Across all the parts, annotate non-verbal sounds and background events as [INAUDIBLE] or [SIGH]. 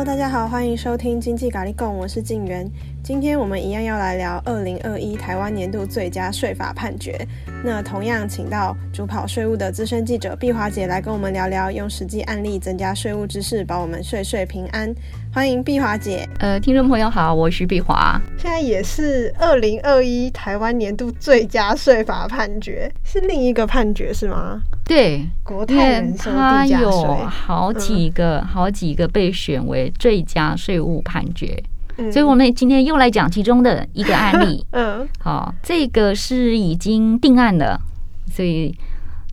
Hello，大家好，欢迎收听经济咖喱供，我是静媛。今天我们一样要来聊二零二一台湾年度最佳税法判决。那同样请到主跑税务的资深记者碧华姐来跟我们聊聊，用实际案例增加税务知识，保我们税税平安。欢迎碧华姐。呃，听众朋友好，我是碧华。现在也是二零二一台湾年度最佳税法判决，是另一个判决是吗？对，国泰人寿地价税，它有好几个、嗯、好几个被选为最佳税务判决。所以，我们今天又来讲其中的一个案例。[LAUGHS] 嗯，好，这个是已经定案的，所以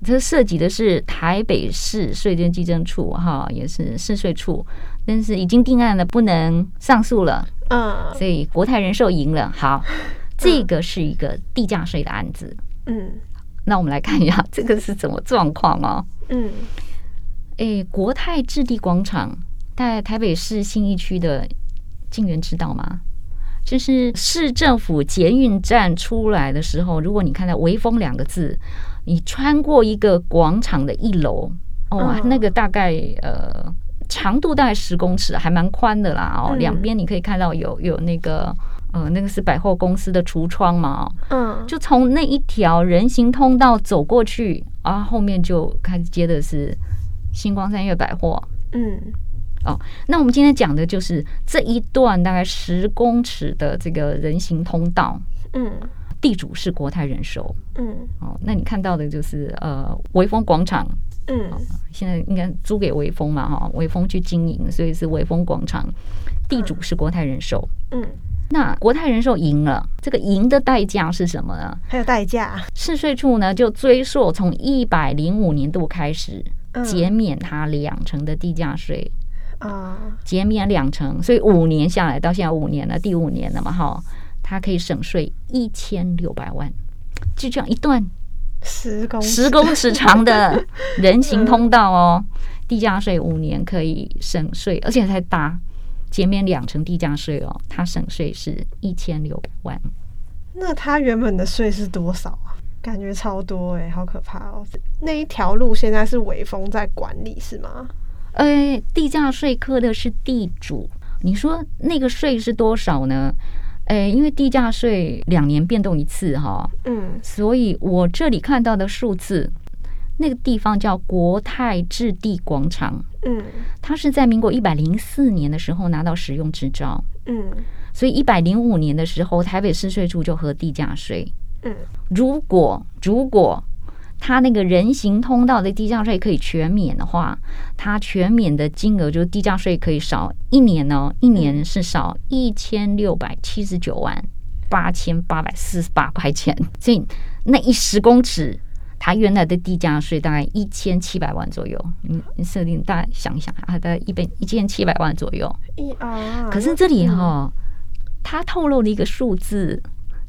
这涉及的是台北市税捐稽征处，哈，也是市税处，但是已经定案了，不能上诉了。嗯，所以国泰人寿赢了。好，这个是一个地价税的案子。嗯，那我们来看一下这个是怎么状况哦。嗯，诶，国泰置地广场在台北市信义区的。静园知道吗？就是市政府捷运站出来的时候，如果你看到“微风”两个字，你穿过一个广场的一楼，哦，那个大概呃长度大概十公尺，还蛮宽的啦。哦，两边你可以看到有有那个呃那个是百货公司的橱窗嘛。嗯，就从那一条人行通道走过去，啊，后面就开始接的是星光三月百货。嗯。哦，那我们今天讲的就是这一段大概十公尺的这个人行通道。嗯，地主是国泰人寿。嗯，哦，那你看到的就是呃微风广场。嗯，现在应该租给微风嘛，哈，微风去经营，所以是微风广场。地主是国泰人寿。嗯，那国泰人寿赢了，这个赢的代价是什么呢？还有代价。市税处呢就追溯从一百零五年度开始减免它两成的地价税。啊，减免两成，所以五年下来到现在五年了，第五年了嘛，哈，它可以省税一千六百万，就这样一段十公十公尺长的 [LAUGHS] 人行通道哦，地价税五年可以省税，而且才搭减免两成地价税哦，他省税是一千六百万。那他原本的税是多少啊？感觉超多哎，好可怕哦！那一条路现在是微风在管理是吗？呃，地价税课的是地主，你说那个税是多少呢？诶，因为地价税两年变动一次哈，嗯，所以我这里看到的数字，那个地方叫国泰置地广场，嗯，它是在民国一百零四年的时候拿到使用执照，嗯，所以一百零五年的时候，台北市税处就核地价税，嗯，如果如果。他那个人行通道的地价税可以全免的话，他全免的金额就是地价税可以少一年呢，一年是少一千六百七十九万八千八百四十八块钱。所以那一十公尺，他原来的地价税大概一千七百万左右。你你设定大家想一想啊，大概一百一千七百万左右。一啊，可是这里哈，他透露了一个数字。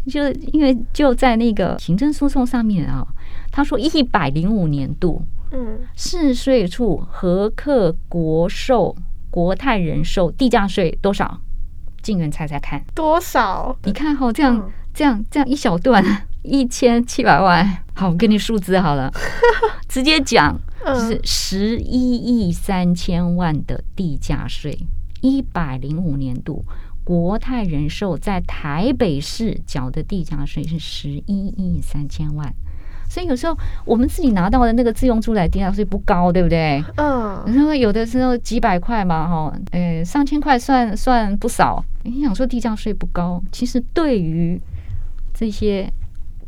就因为就在那个行政诉讼上面啊，他说一百零五年度，嗯，市税处核课国寿国泰人寿地价税多少？静媛猜猜看，多少？你看哈，这样这样这样一小段一千七百万，好，我给你数字好了，[LAUGHS] 直接讲就是十一亿三千万的地价税，一百零五年度。国泰人寿在台北市缴的地价税是十一亿三千万，所以有时候我们自己拿到的那个自用住宅地价税不高，对不对？嗯，然后有的时候几百块嘛，哈，呃，上千块算算不少。你想说地价税不高，其实对于这些。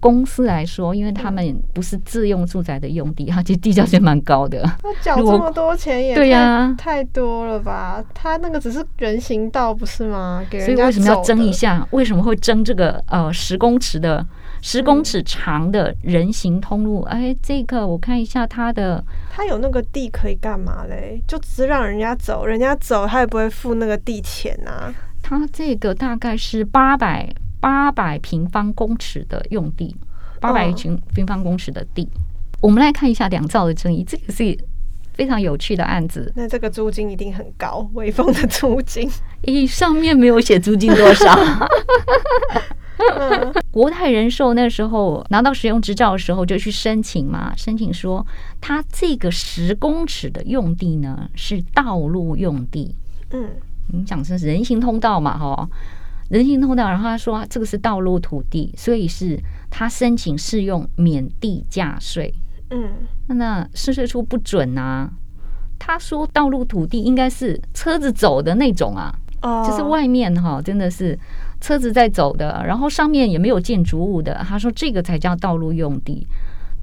公司来说，因为他们不是自用住宅的用地，它其实地价税蛮高的。他缴这么多钱也对呀，太多了吧？他那个只是人行道不是吗？给。所以为什么要争一下？为什么会争这个呃十公尺的十公尺长的人行通路？哎，这个我看一下他的，他有那个地可以干嘛嘞？就只让人家走，人家走他也不会付那个地钱啊。他这个大概是八百。八百平方公尺的用地，八百平平方公尺的地，哦、我们来看一下两造的争议，这个是非常有趣的案子。那这个租金一定很高，威风的租金，咦，上面没有写租金多少。[LAUGHS] [LAUGHS] 嗯、国泰人寿那时候拿到使用执照的时候，就去申请嘛，申请说他这个十公尺的用地呢是道路用地，嗯。你讲是人行通道嘛，哈，人行通道。然后他说这个是道路土地，所以是他申请适用免地价税。嗯，那市税处不准啊。他说道路土地应该是车子走的那种啊，就是外面哈，真的是车子在走的，然后上面也没有建筑物的。他说这个才叫道路用地。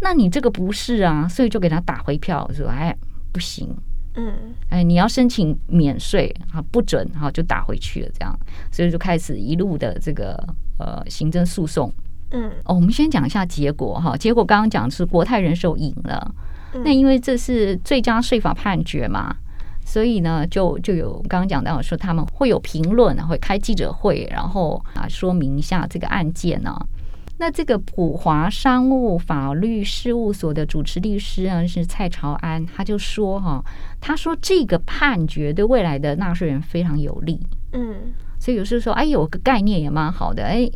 那你这个不是啊，所以就给他打回票，说哎不行。嗯，哎，你要申请免税啊，不准，哈，就打回去了，这样，所以就开始一路的这个呃行政诉讼。嗯，哦，我们先讲一下结果哈，结果刚刚讲的是国泰人寿赢了，那因为这是最佳税法判决嘛，所以呢，就就有刚刚讲到说他们会有评论，会开记者会，然后啊说明一下这个案件呢。那这个普华商务法律事务所的主持律师啊，是蔡朝安，他就说哈，他说这个判决对未来的纳税人非常有利，嗯，所以有时候说，哎，有个概念也蛮好的，哎，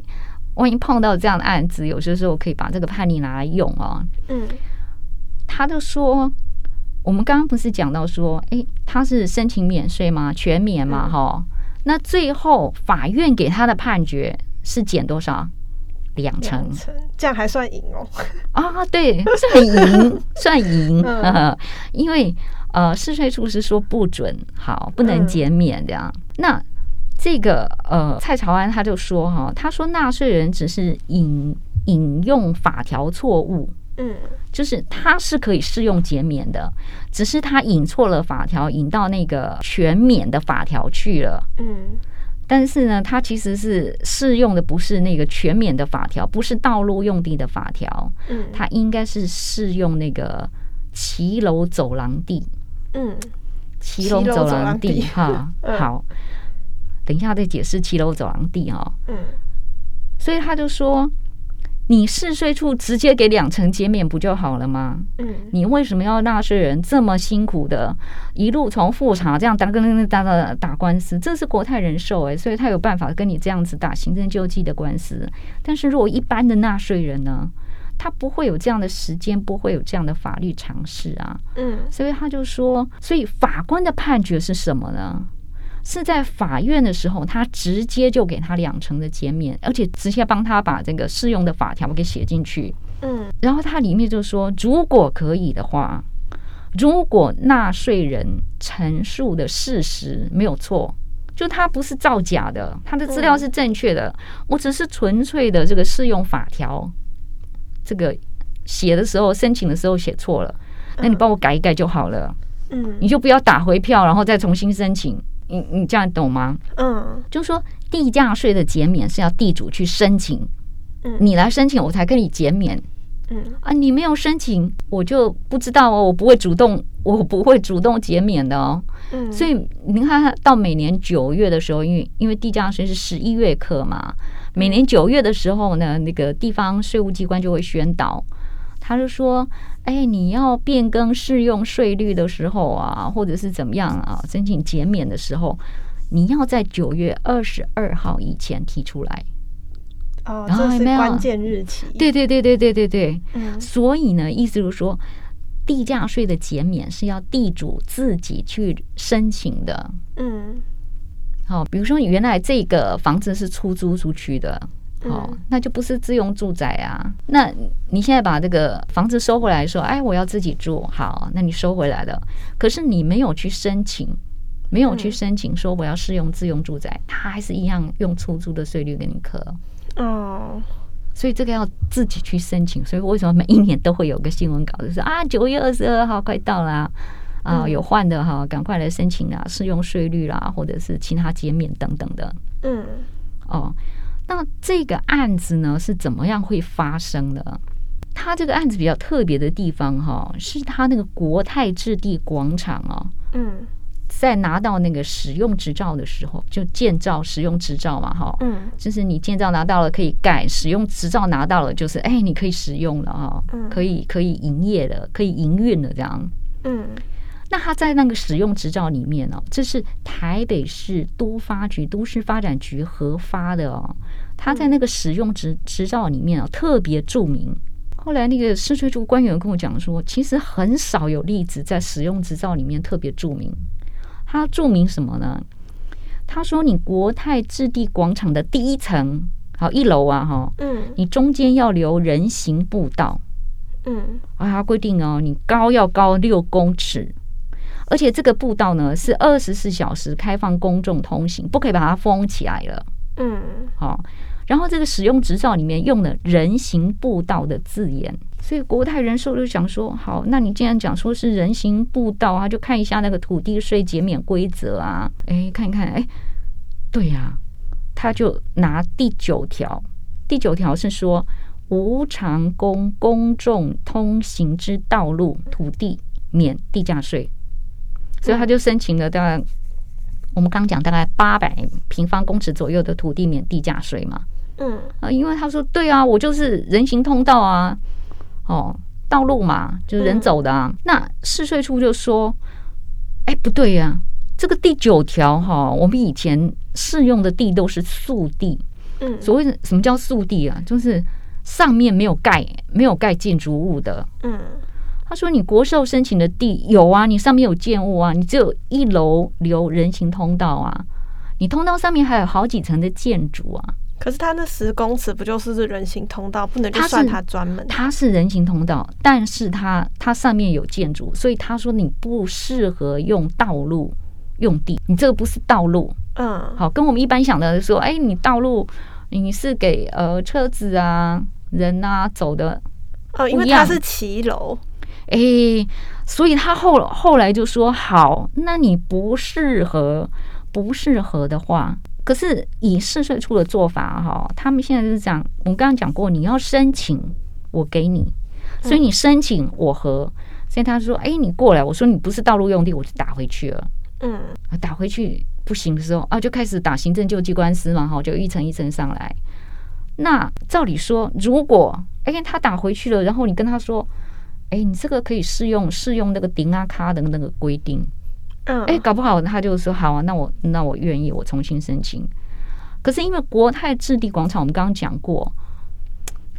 万一碰到这样的案子，有些时候可以把这个判例拿来用啊，嗯，他就说，我们刚刚不是讲到说，哎，他是申请免税吗？全免嘛，哈，那最后法院给他的判决是减多少？两成，这样还算赢哦？啊，对，算赢，[LAUGHS] 算赢。嗯、因为呃，市税处是说不准，好，不能减免这样。嗯、那这个呃，蔡朝安他就说哈，他说纳税人只是引引用法条错误，嗯，就是他是可以适用减免的，只是他引错了法条，引到那个全免的法条去了，嗯。但是呢，它其实是适用的不是那个全免的法条，不是道路用地的法条，嗯，它应该是适用那个骑楼走廊地，嗯，骑楼走廊地哈，[LAUGHS] 好，等一下再解释骑楼走廊地哈，嗯，所以他就说。你市税处直接给两成减免不就好了吗？嗯，你为什么要纳税人这么辛苦的，一路从复查这样打跟打打打官司？这是国泰人寿哎，所以他有办法跟你这样子打行政救济的官司。但是如果一般的纳税人呢，他不会有这样的时间，不会有这样的法律常识啊。嗯，所以他就说，所以法官的判决是什么呢？是在法院的时候，他直接就给他两成的减免，而且直接帮他把这个适用的法条给写进去。嗯，然后他里面就说，如果可以的话，如果纳税人陈述的事实没有错，就他不是造假的，他的资料是正确的，我只是纯粹的这个适用法条，这个写的时候申请的时候写错了，那你帮我改一改就好了。嗯，你就不要打回票，然后再重新申请。你你这样懂吗？嗯，就是说地价税的减免是要地主去申请，嗯，你来申请我才跟你减免，嗯。啊，你没有申请我就不知道哦，我不会主动，我不会主动减免的哦，嗯，所以你看到每年九月的时候，因为因为地价税是十一月课嘛，每年九月的时候呢，那个地方税务机关就会宣导，他就说。哎，你要变更适用税率的时候啊，或者是怎么样啊，申请减免的时候，你要在九月二十二号以前提出来。哦，然后这是关键日期。对对对对对对对。嗯。所以呢，意思就是说，地价税的减免是要地主自己去申请的。嗯。好，比如说你原来这个房子是出租出去的。好，那就不是自用住宅啊。那你现在把这个房子收回来说，哎，我要自己住。好，那你收回来了，可是你没有去申请，没有去申请说我要适用自用住宅，他还是一样用出租的税率给你课。哦，所以这个要自己去申请。所以为什么每一年都会有个新闻稿，就是啊，九月二十二号快到了啊，有换的哈，赶快来申请啊，适用税率啦，或者是其他减免等等的。嗯，哦。那这个案子呢，是怎么样会发生的？他这个案子比较特别的地方哈，是他那个国泰置地广场啊，嗯，在拿到那个使用执照的时候，就建造使用执照嘛，哈，嗯，就是你建造拿到了可以盖，使用执照拿到了就是哎，你可以使用了哈，可以可以营业的，可以营运的这样，嗯。那他在那个使用执照里面哦，这是台北市都发局都市发展局核发的哦。他在那个使用执执照里面啊，特别注明。后来那个市税处官员跟我讲说，其实很少有例子在使用执照里面特别注明。他注明什么呢？他说你国泰置地广场的第一层，好一楼啊，哈，嗯，你中间要留人行步道，嗯，啊，规定哦，你高要高六公尺，而且这个步道呢是二十四小时开放公众通行，不可以把它封起来了，嗯，好。然后这个使用执照里面用了“人行步道”的字眼，所以国泰人寿就想说：好，那你既然讲说是人行步道啊，就看一下那个土地税减免规则啊，哎，看一看，哎，对呀、啊，他就拿第九条，第九条是说无偿供公众通行之道路土地免地价税，所以他就申请了大概我们刚讲大概八百平方公尺左右的土地免地价税嘛。嗯啊，因为他说对啊，我就是人行通道啊，哦，道路嘛，就是人走的啊。嗯、那市税处就说，哎，不对呀、啊，这个第九条哈，我们以前适用的地都是素地。嗯，所谓的什么叫素地啊？就是上面没有盖没有盖建筑物的。嗯，他说你国寿申请的地有啊，你上面有建物啊，你只有一楼留人行通道啊，你通道上面还有好几层的建筑啊。可是他那十公尺不就是人行通道，不能就算他专门？他是人行通道，但是他他上面有建筑，所以他说你不适合用道路用地，你这个不是道路。嗯，好，跟我们一般想的说，哎，你道路你是给呃车子啊人啊走的，哦，因为他是骑楼，哎，所以他后后来就说好，那你不适合，不适合的话。可是以市税处的做法哈，他们现在就是讲，我们刚刚讲过，你要申请我给你，所以你申请我和，所以他说，哎，你过来，我说你不是道路用地，我就打回去了。嗯，打回去不行的时候啊，就开始打行政救济官司嘛，哈，就一层一层上来。那照理说，如果哎他打回去了，然后你跟他说，哎，你这个可以适用适用那个顶啊卡的那个规定。嗯，哎，搞不好他就说好啊，那我那我愿意，我重新申请。可是因为国泰置地广场，我们刚刚讲过，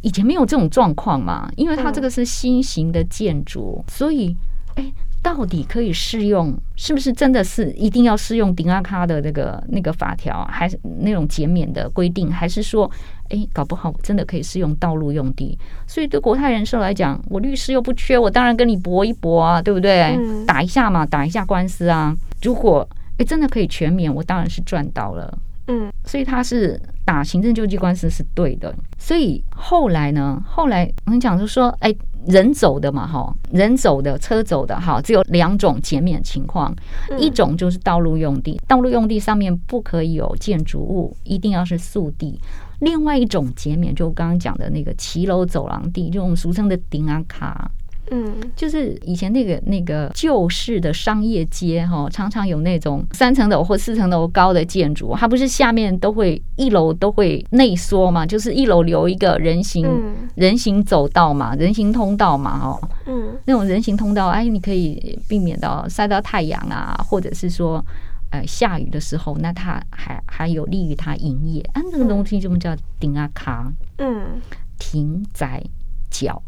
以前没有这种状况嘛，因为它这个是新型的建筑，所以哎。到底可以适用？是不是真的是一定要适用丁阿卡的那个那个法条，还是那种减免的规定？还是说，哎，搞不好真的可以适用道路用地？所以对国泰人寿来讲，我律师又不缺，我当然跟你搏一搏啊，对不对？嗯、打一下嘛，打一下官司啊。如果哎真的可以全免，我当然是赚到了。嗯，所以他是打行政救济官司是对的。所以后来呢？后来我们讲就说，哎。人走的嘛，哈，人走的、车走的，哈，只有两种减免情况，一种就是道路用地，道路用地上面不可以有建筑物，一定要是速地；另外一种减免，就刚刚讲的那个骑楼走廊地，就我们俗称的顶啊卡。嗯，就是以前那个那个旧式的商业街哈，常常有那种三层楼或四层楼高的建筑，它不是下面都会一楼都会内缩嘛，就是一楼留一个人行、嗯、人行走道嘛，人行通道嘛，哦，嗯，那种人行通道，哎，你可以避免到晒到太阳啊，或者是说，呃，下雨的时候，那它还还有利于它营业，啊，那个东西就叫顶啊卡，嗯，停载脚。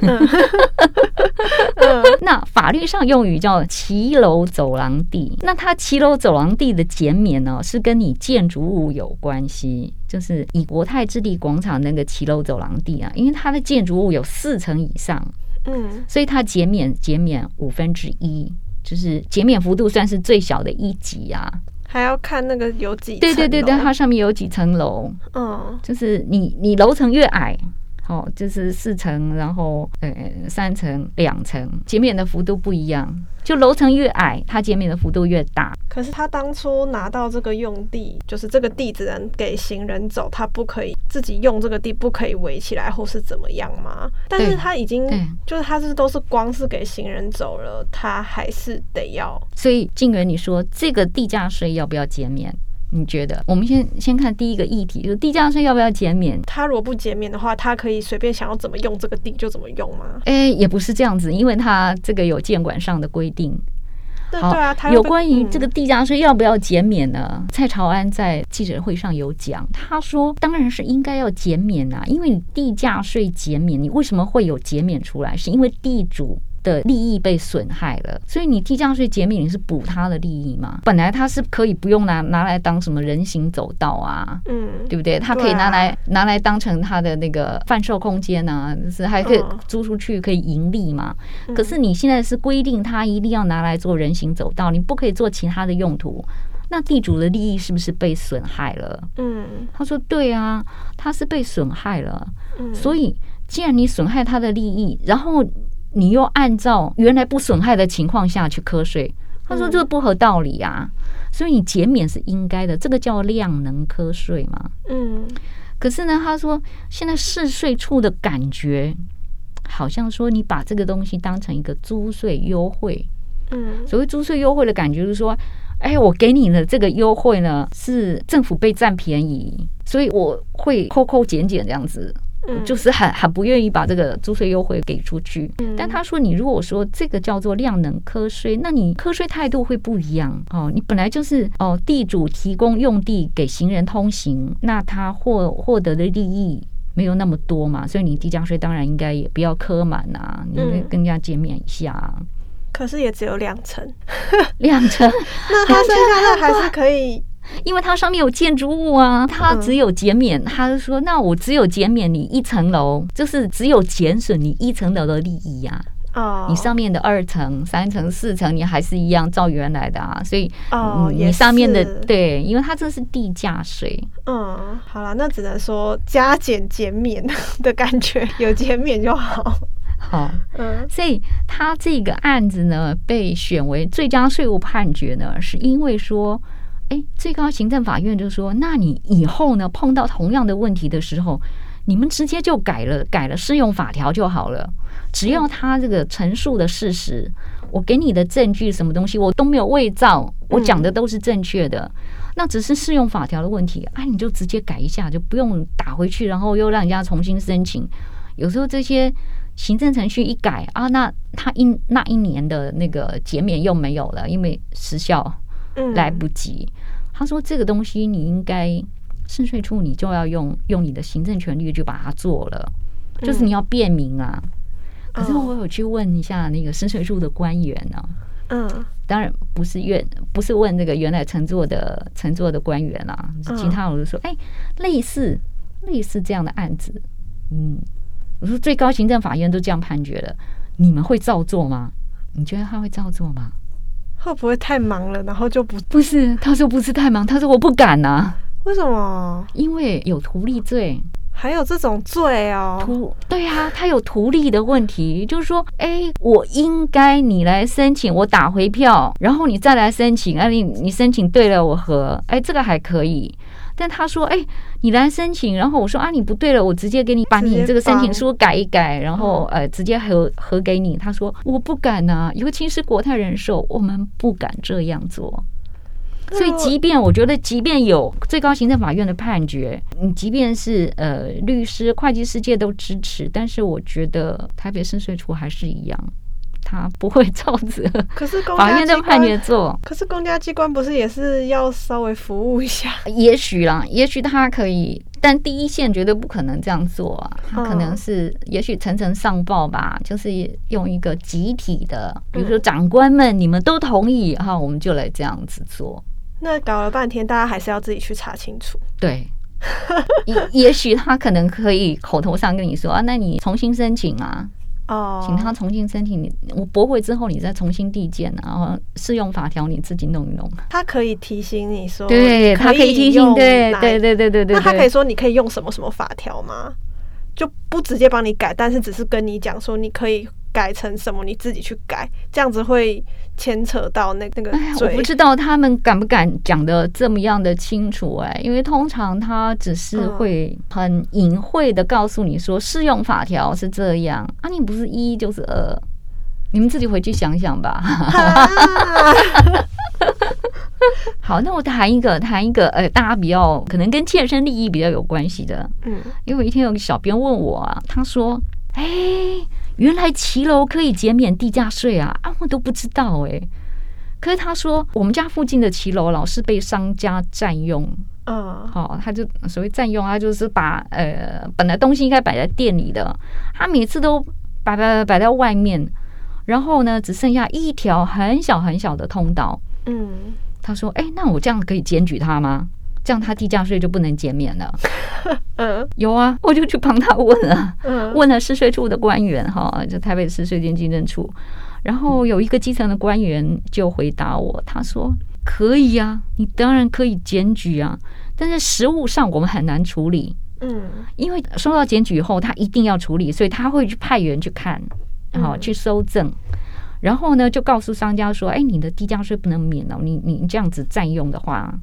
[LAUGHS] 那法律上用语叫骑楼走廊地。那它骑楼走廊地的减免呢，是跟你建筑物有关系。就是以国泰置地广场那个骑楼走廊地啊，因为它的建筑物有四层以上，嗯，所以它减免减免五分之一，就是减免幅度算是最小的一级啊。还要看那个有几？对对对对，它上面有几层楼？嗯，就是你你楼层越矮。哦，就是四层，然后呃三层、两层，减免的幅度不一样。就楼层越矮，它减免的幅度越大。可是他当初拿到这个用地，就是这个地只能给行人走，他不可以自己用这个地，不可以围起来或是怎么样吗？但是他已经就是他是都是光是给行人走了，他还是得要。所以静原，你说这个地价税要不要减免？你觉得？我们先先看第一个议题，就是地价税要不要减免？他如果不减免的话，他可以随便想要怎么用这个地就怎么用吗？哎、欸，也不是这样子，因为他这个有监管上的规定。对对啊，他有关于这个地价税要不要减免呢？嗯、蔡朝安在记者会上有讲，他说当然是应该要减免啊，因为你地价税减免，你为什么会有减免出来？是因为地主的利益被损害了，所以你地价税减免你是补他的利益嘛？本来他是可以不用拿拿来当什么人行走道啊，嗯，对不对？他可以拿来、啊、拿来当成他的那个贩售空间啊，就是还可以租出去可以盈利嘛。嗯、可是你现在是规定他一定要拿来做人行走道，你不可以做其他的用途，那地主的利益是不是被损害了？嗯，他说对啊，他是被损害了。嗯，所以既然你损害他的利益，然后。你又按照原来不损害的情况下去课税，他说这不合道理啊，所以你减免是应该的，这个叫量能课税嘛。嗯，可是呢，他说现在市税处的感觉好像说你把这个东西当成一个租税优惠。嗯，所谓租税优惠的感觉就是说，哎，我给你的这个优惠呢，是政府被占便宜，所以我会扣扣减减这样子。嗯，就是很很不愿意把这个租税优惠给出去。嗯，但他说，你如果说这个叫做量能科税，那你科税态度会不一样哦。你本来就是哦，地主提供用地给行人通行，那他获获得的利益没有那么多嘛，所以你地价税当然应该也不要课满啊，你会更加减免一下。嗯，可是也只有两成，[LAUGHS] 两成，那他剩下的还是可以。因为它上面有建筑物啊，它只有减免。他就说：“那我只有减免你一层楼，就是只有减损你一层楼的利益呀。哦，你上面的二层、三层、四层，你还是一样照原来的啊。所以，哦，你上面的对，因为它这是地价税。嗯，好了，那只能说加减减免 [LAUGHS] 的感觉，有减免就好。[LAUGHS] 好，嗯，所以他这个案子呢，被选为最佳税务判决呢，是因为说。”哎，最高行政法院就说：“那你以后呢，碰到同样的问题的时候，你们直接就改了改了适用法条就好了。只要他这个陈述的事实，我给你的证据什么东西，我都没有伪造，我讲的都是正确的。那只是适用法条的问题，哎，你就直接改一下，就不用打回去，然后又让人家重新申请。有时候这些行政程序一改啊，那他一那一年的那个减免又没有了，因为时效来不及。”他说：“这个东西你应该市税处，你就要用用你的行政权力就把它做了，就是你要便民啊。可是我有去问一下那个深税处的官员呢，嗯，当然不是问，不是问那个原来乘坐的乘坐的官员啊，其他我就说，哎，类似类似这样的案子，嗯，我说最高行政法院都这样判决了，你们会照做吗？你觉得他会照做吗？”会不会太忙了，然后就不不是？他说不是太忙，他说我不敢呐、啊。为什么？因为有图利罪，还有这种罪哦。图对啊，他有图利的问题，就是说，哎，我应该你来申请，我打回票，然后你再来申请，哎，你你申请对了，我核，哎，这个还可以。但他说：“哎、欸，你来申请，然后我说啊，你不对了，我直接给你把你这个申请书改一改，然后呃，直接核核给你。”他说：“我不敢呐、啊，尤其是国泰人寿，我们不敢这样做。所以，即便我觉得，即便有最高行政法院的判决，你即便是呃律师、会计世界都支持，但是我觉得台北深水处还是一样。”他不会照着，[LAUGHS] 可是法院的判决做。可是公家机关不是也是要稍微服务一下？[LAUGHS] 也许啦，也许他可以，但第一线绝对不可能这样做啊。他可能是，也许层层上报吧，就是用一个集体的，比如说长官们，你们都同意哈，我们就来这样子做。那搞了半天，大家还是要自己去查清楚。对，也 [LAUGHS] 也许他可能可以口头上跟你说啊，那你重新申请啊。哦，请他重新申请，你我驳回之后，你再重新递件，然后适用法条你自己弄一弄。他可以提醒你说，对，他可以提醒，对，对，对，对，对，对。那他可以说你可以用什么什么法条吗？就不直接帮你改，但是只是跟你讲说你可以。改成什么？你自己去改，这样子会牵扯到那那个罪。我不知道他们敢不敢讲的这么样的清楚哎、欸，因为通常他只是会很隐晦的告诉你说适用法条是这样啊，你不是一就是二，你们自己回去想想吧。[LAUGHS] 好，那我谈一个谈一个呃，大家比较可能跟切身利益比较有关系的，嗯，因为一天有个小编问我啊，他说，哎。原来骑楼可以减免地价税啊！啊，我都不知道哎、欸。可是他说，我们家附近的骑楼老是被商家占用。嗯，好，他就所谓占用，他就是把呃本来东西应该摆在店里的，他每次都摆摆摆在外面，然后呢，只剩下一条很小很小的通道。嗯，他说：“哎，那我这样可以检举他吗？这样他地价税就不能减免了？” [LAUGHS] 嗯，有啊，我就去帮他问了，问了市税处的官员哈，就台北市税捐稽征处。然后有一个基层的官员就回答我，他说：“可以啊，你当然可以检举啊，但是实务上我们很难处理。”嗯，因为收到检举以后，他一定要处理，所以他会去派员去看，然后去搜证，然后呢就告诉商家说：“哎，你的地价税不能免哦，你你这样子占用的话，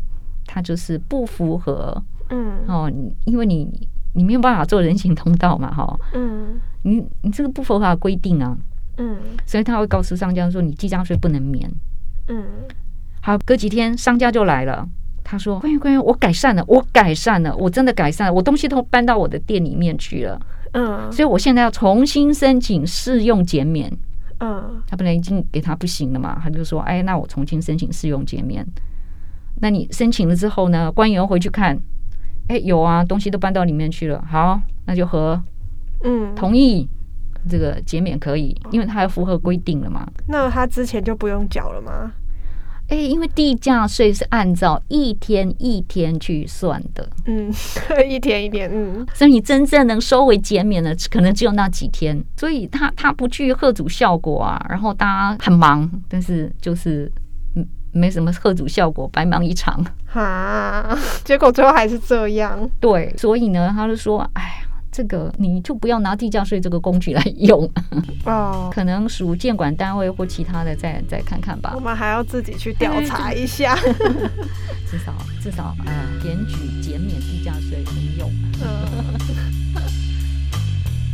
它就是不符合，嗯，哦，因为你你没有办法做人行通道嘛，哈，嗯，你你这个不符合规定啊。”嗯，所以他会告诉商家说，你计价税不能免。嗯，好，隔几天商家就来了，他说：“关于关于，我改善了，我改善了，我真的改善了，我东西都搬到我的店里面去了。”嗯，所以我现在要重新申请适用减免。嗯，他本来已经给他不行了嘛，他就说：“哎，那我重新申请适用减免。”那你申请了之后呢？官员回去看，哎，有啊，东西都搬到里面去了。好，那就和嗯同意。这个减免可以，因为它要符合规定了嘛。那他之前就不用缴了吗？哎，因为地价税是按照一天一天去算的，嗯，[LAUGHS] 一天一天，嗯，所以你真正能收回减免的，可能只有那几天，所以它它不具贺主效果啊。然后大家很忙，但是就是嗯，没什么吓阻效果，白忙一场。哈，结果最后还是这样。对，所以呢，他就说，哎呀。这个你就不要拿地价税这个工具来用哦，[LAUGHS] 可能属监管单位或其他的再再看看吧。我们还要自己去调查一下，[LAUGHS] 至少至少呃，检举减免地价税没用。